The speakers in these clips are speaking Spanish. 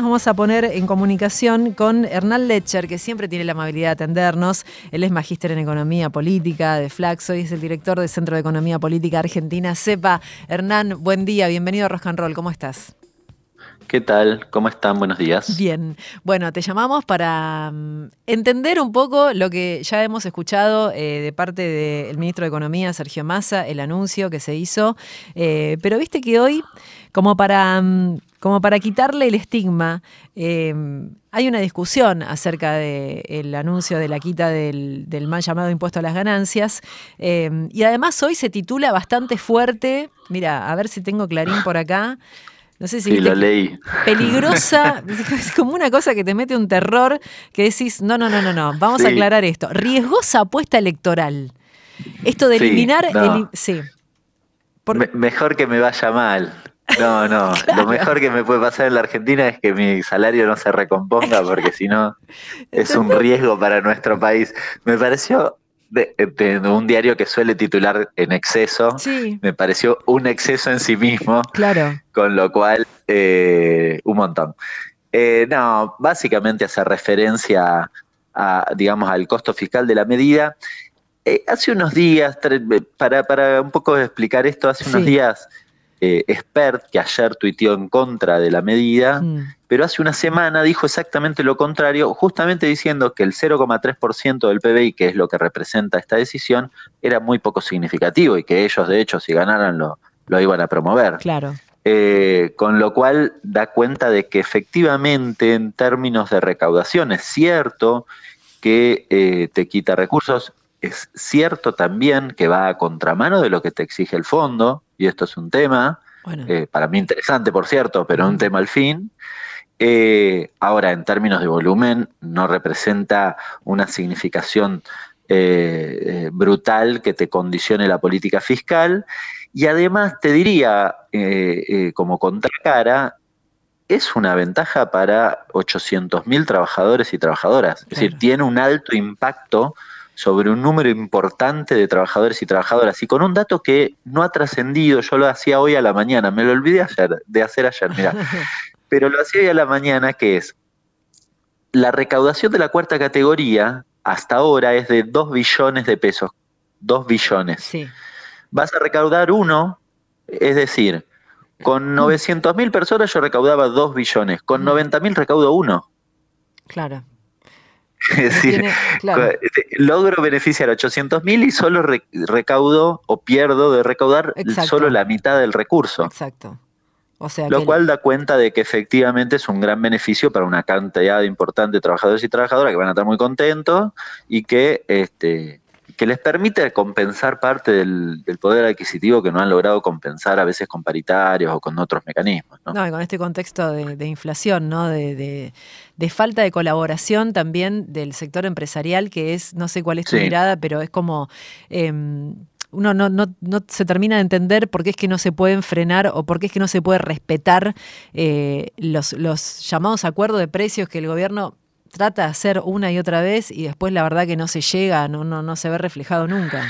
nos vamos a poner en comunicación con Hernán Lecher, que siempre tiene la amabilidad de atendernos. Él es magíster en Economía Política de Flaxo y es el director del Centro de Economía Política Argentina, CEPA. Hernán, buen día, bienvenido a Rock and Roll, ¿cómo estás? ¿Qué tal? ¿Cómo están? Buenos días. Bien. Bueno, te llamamos para mm, entender un poco lo que ya hemos escuchado eh, de parte del ministro de Economía, Sergio Massa, el anuncio que se hizo. Eh, pero viste que hoy, como para, mm, como para quitarle el estigma, eh, hay una discusión acerca del anuncio de la quita del, del, mal llamado impuesto a las ganancias. y además hoy se titula bastante fuerte. Mira, a ver si tengo Clarín por acá. No sé si sí, lo leí. Peligrosa, es como una cosa que te mete un terror que decís, no, no, no, no, no, vamos a aclarar esto. Riesgosa apuesta electoral. Esto de eliminar... sí. mejor que me vaya mal. No, no. Lo mejor que me puede pasar en la Argentina es que mi salario no se recomponga, porque si no es un riesgo para nuestro país. Me pareció de, un diario que suele titular en exceso, me pareció un exceso en sí mismo. Claro. Con lo cual, eh, un montón. Eh, no, básicamente hace referencia a, digamos, al costo fiscal de la medida. Eh, hace unos días, para, para, un poco explicar esto, hace unos días eh, expert que ayer tuiteó en contra de la medida, mm. pero hace una semana dijo exactamente lo contrario, justamente diciendo que el 0,3% del PBI, que es lo que representa esta decisión, era muy poco significativo y que ellos, de hecho, si ganaran, lo, lo iban a promover. Claro. Eh, con lo cual da cuenta de que efectivamente en términos de recaudación es cierto que eh, te quita recursos, es cierto también que va a contramano de lo que te exige el fondo, y esto es un tema, eh, para mí interesante, por cierto, pero un tema al fin. Eh, ahora, en términos de volumen, no representa una significación eh, brutal que te condicione la política fiscal. Y además, te diría, como contracara, es una ventaja para 800.000 trabajadores y trabajadoras. Es decir, tiene un alto impacto sobre un número importante de trabajadores y trabajadoras y con un dato que no ha trascendido, yo lo hacía hoy a la mañana, me lo olvidé ayer, de hacer ayer, mira, pero lo hacía hoy a la mañana, que es la recaudación de la cuarta categoría hasta ahora es de 2 billones de pesos, 2 billones. Sí. Vas a recaudar uno, es decir, con 900 mil personas yo recaudaba 2 billones, con 90 mil recaudo uno. Claro. Es decir, este, logro beneficiar a 800 mil y solo recaudo o pierdo de recaudar solo la mitad del recurso. Exacto. O sea Lo cual da cuenta de que efectivamente es un gran beneficio para una cantidad importante de trabajadores y trabajadoras que van a estar muy contentos y que este, que les permite compensar parte del, poder adquisitivo que no han logrado compensar a veces con paritarios o con otros mecanismos. No, y con este contexto de, inflación, ¿no? De, falta de colaboración también del sector empresarial, que es, no sé cuál es tu mirada, pero es como... Em, uno no, no, no, se termina de entender por qué es que no se pueden frenar o por qué es que no se puede respetar eh, los, los llamados acuerdos de precios que el gobierno trata de hacer una y otra vez y después la verdad que no se llega, no, no, no se ve reflejado nunca.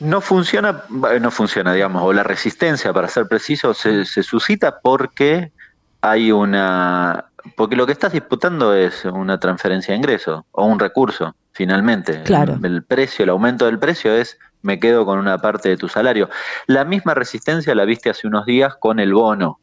No funciona, no funciona, digamos, o la resistencia, para ser preciso, se, suscita porque hay una, porque lo que estás disputando es una transferencia de ingreso o un recurso, finalmente. Claro. El, el, precio, el aumento del precio es me quedo con una parte de tu salario. La misma resistencia la viste hace unos días con el bono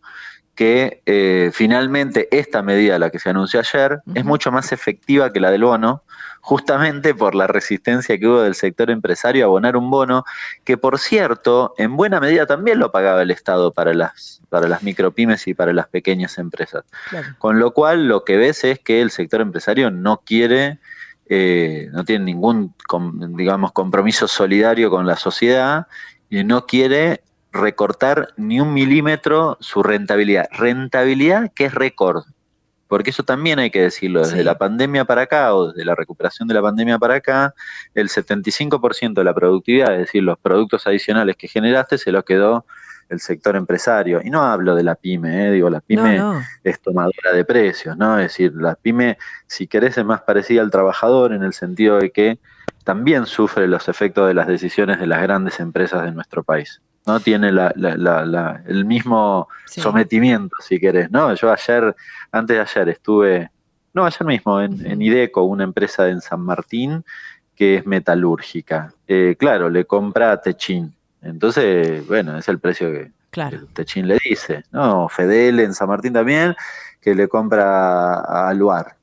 que eh, finalmente esta medida, la que se anunció ayer, es mucho más efectiva que la del bono, justamente por la resistencia que hubo del sector empresario a abonar un bono, que por cierto, en buena medida también lo pagaba el Estado para las, para las micropymes y para las pequeñas empresas. Con lo cual, lo que ves es que el sector empresario no quiere, eh, no tiene ningún, digamos, compromiso solidario con la sociedad y no quiere recortar ni un milímetro su rentabilidad. Rentabilidad que es récord, porque eso también hay que decirlo, desde la pandemia para acá o desde la recuperación de la pandemia para acá, el 75% de la productividad, es decir, los productos adicionales que generaste, se los quedó el sector empresario. Y no hablo de la pyme, ¿eh? digo, la pyme es tomadora de precios, ¿no? Es decir, la pyme, si querés, es más parecida al trabajador en el sentido de que también sufre los efectos de las decisiones de las grandes empresas de nuestro país. No tiene el mismo sometimiento, si querés, ¿no? Yo ayer, antes de ayer, estuve, no, ayer mismo, en, IDECO, una empresa en San Martín que es metalúrgica. Eh, claro, le compra a Techin. Entonces, bueno, es el precio que, Techin le dice, ¿no? Fedel en San Martín también, que le compra a Aluar,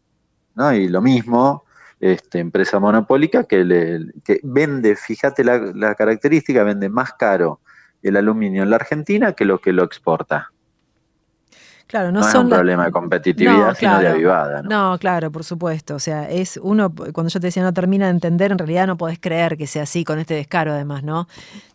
¿no? Y lo mismo, este, empresa monopólica que, le, que vende, fíjate la, la, característica, vende más caro el aluminio en la Argentina que lo que lo exporta. Claro, no, es un problema de competitividad, sino de avivada. ¿no? ¿no? claro, por supuesto. O sea, es uno, cuando yo te decía no termina de entender, en realidad no podés creer que sea así con este descaro, además, ¿no?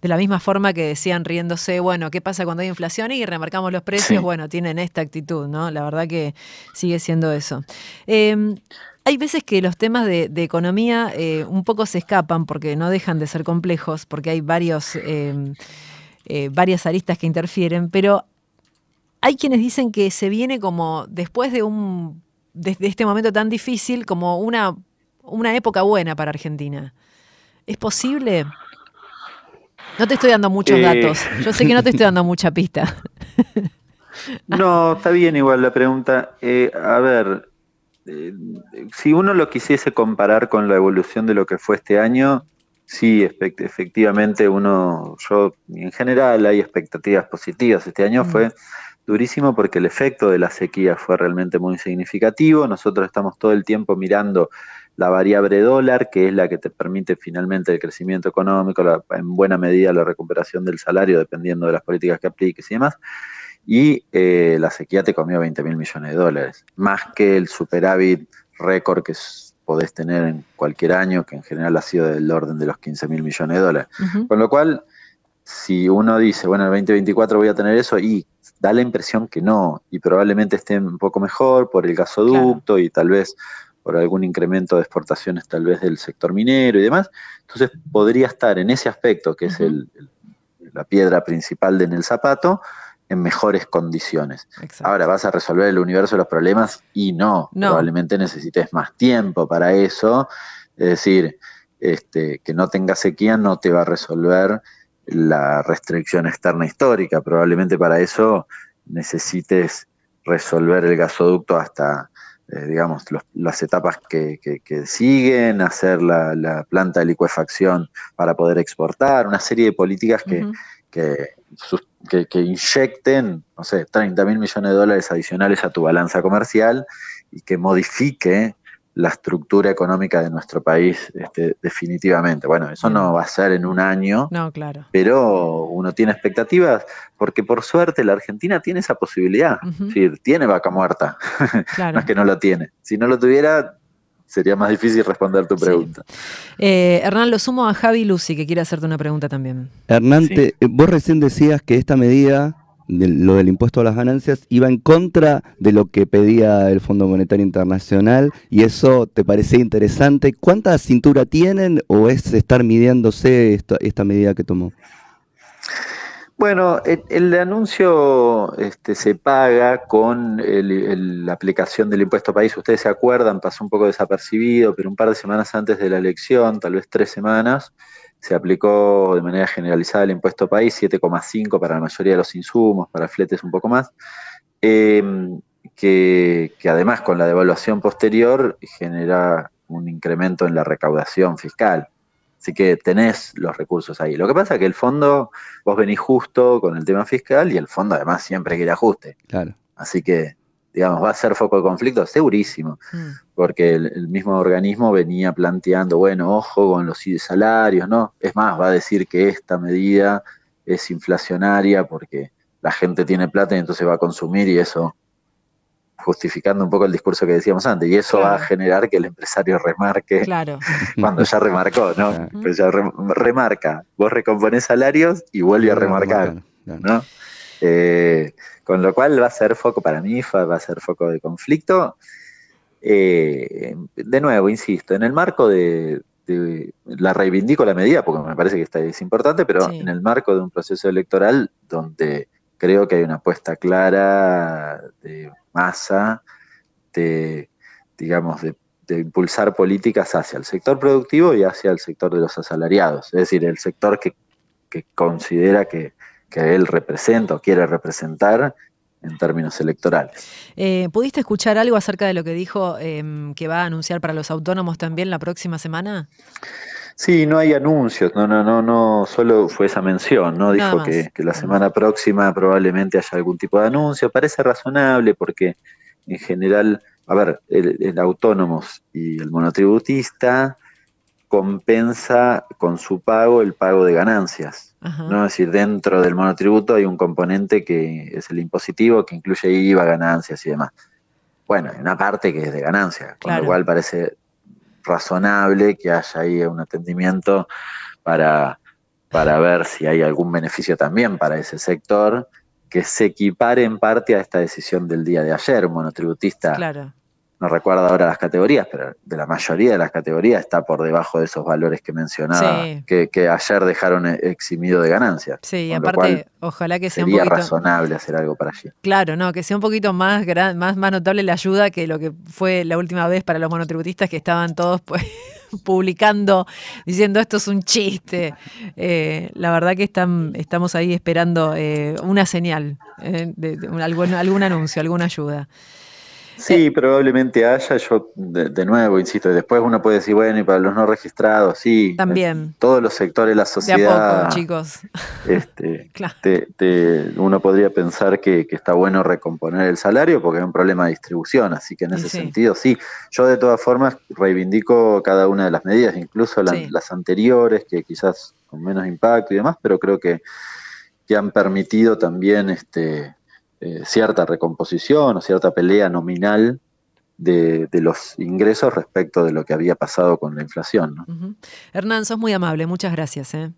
De la misma forma que decían riéndose, bueno, ¿qué pasa cuando hay inflación? Y remarcamos los precios, bueno, tienen esta actitud, ¿no? La verdad que sigue siendo eso. Em, hay veces que los temas de, economía eh, un poco se escapan porque no dejan de ser complejos, porque hay varios, em, eh, varias aristas que interfieren, pero hay quienes dicen que se viene como después de un desde este momento tan difícil como una, una época buena para Argentina. ¿Es posible? No te estoy dando muchos eh. datos. Yo sé que no te estoy dando mucha pista. no, está bien igual la pregunta. a ver, eh, si uno lo quisiese comparar con la evolución de lo que fue este año, sí, efectivamente uno, yo en general hay expectativas positivas. Este año mm. fue durísimo porque el efecto de la sequía fue realmente muy significativo. Nosotros estamos todo el tiempo mirando la variable dólar, que es la que te permite finalmente el crecimiento económico, en buena medida la recuperación del salario, dependiendo de las políticas que apliques y demás y eh, la sequía te comió 20 mil millones de dólares, más que el superávit récord que podés tener en cualquier año, que en general ha sido del orden de los 15 mil millones de dólares. Con lo cual, si uno dice, bueno, en el 2024 voy a tener eso, y da la impresión que no, y probablemente esté un poco mejor por el gasoducto y tal vez por algún incremento de exportaciones tal vez del sector minero y demás. Entonces podría estar en ese aspecto, que es la piedra principal de en el zapato, en mejores condiciones. Ahora, ¿vas a resolver el universo de los problemas? Y no, probablemente necesites más tiempo para eso. Es decir, este, que no tenga sequía no te va a resolver la restricción externa histórica. Probablemente para eso necesites resolver el gasoducto hasta, eh, digamos, las etapas que, siguen, hacer la, planta de licuefacción para poder exportar, una serie de políticas que, que que, inyecten, no sé, 30 mil millones de dólares adicionales a tu balanza comercial y que modifique la estructura económica de nuestro país este, definitivamente. Bueno, eso no va a ser en un año, no, claro. pero uno tiene expectativas porque por suerte la Argentina tiene esa posibilidad, es decir, tiene vaca muerta, no es que no lo tiene. Si no lo tuviera, sería más difícil responder tu pregunta. Eh, Hernán, lo sumo a Javi Lucy, que quiere hacerte una pregunta también. Hernán, vos recién decías que esta medida, lo del impuesto a las ganancias, iba en contra de lo que pedía el Fondo Monetario Internacional y eso te parecía interesante. ¿Cuánta cintura tienen o es estar midiéndose esta, esta medida que tomó? Bueno, el, anuncio este, se paga con la aplicación del impuesto país. Ustedes se acuerdan, pasó un poco desapercibido, pero un par de semanas antes de la elección, tal vez tres semanas, se aplicó de manera generalizada el impuesto país, 7,5 para la mayoría de los insumos, para fletes un poco más, em, que, que además con la devaluación posterior genera un incremento en la recaudación fiscal. Así que tenés los recursos ahí. Lo que pasa es que el fondo, vos venís justo con el tema fiscal y el fondo además siempre quiere ajuste. Claro. Así que, digamos, va a ser foco de conflicto, segurísimo, mm. porque el, mismo organismo venía planteando, bueno, ojo con los salarios, ¿no? Es más, va a decir que esta medida es inflacionaria porque la gente tiene plata y entonces va a consumir y eso justificando un poco el discurso que decíamos antes, y eso va a generar que el empresario remarque cuando ya remarcó, ¿no? Pues ya remarca, vos recomponés salarios y vuelve a remarcar, ¿no? Eh, con lo cual va a ser foco para mí, va a ser foco de conflicto. Eh, de nuevo, insisto, en el marco de, la reivindico la medida porque me parece que esta es importante, pero en el marco de un proceso electoral donde creo que hay una apuesta clara de masa de, digamos, de, impulsar políticas hacia el sector productivo y hacia el sector de los asalariados, es decir, el sector que, considera que, que él representa o quiere representar en términos electorales. Eh, ¿Pudiste escuchar algo acerca de lo que dijo em, que va a anunciar para los autónomos también la próxima semana? Sí, no hay anuncios, no, no, no, no, solo fue esa mención, ¿no? Dijo que, la semana próxima probablemente haya algún tipo de anuncio. Parece razonable porque en general, a ver, el, el autónomos y el monotributista compensa con su pago el pago de ganancias. ¿no? Es decir, dentro del monotributo hay un componente que es el impositivo, que incluye IVA, ganancias y demás. Bueno, hay una parte que es de ganancias, con lo cual parece razonable que haya ahí un atendimiento para, para ver si hay algún beneficio también para ese sector que se equipare en parte a esta decisión del día de ayer. Monotributista no recuerdo ahora las categorías, pero de la mayoría de las categorías está por debajo de esos valores que mencionaba, que, ayer dejaron eximido de ganancias. Sí, y aparte, ojalá que sea un poquito... razonable hacer algo para allí. Claro, no, que sea un poquito más, más, más notable la ayuda que lo que fue la última vez para los monotributistas que estaban todos pues, publicando, diciendo esto es un chiste. Eh, la verdad que están, estamos ahí esperando eh, una señal, eh, de, algún, algún anuncio, alguna ayuda. Sí, probablemente haya. Yo, de, nuevo, insisto, después uno puede decir, bueno, y para los no registrados, sí. También. todos los sectores de la sociedad. De a poco, chicos. Este, uno podría pensar que, está bueno recomponer el salario porque hay un problema de distribución. Así que en ese sentido, sí. Yo, de todas formas, reivindico cada una de las medidas, incluso las anteriores, que quizás con menos impacto y demás, pero creo que, que han permitido también este eh, cierta recomposición o cierta pelea nominal de, los ingresos respecto de lo que había pasado con la inflación. Hernán, sos muy amable, muchas gracias. ¿eh?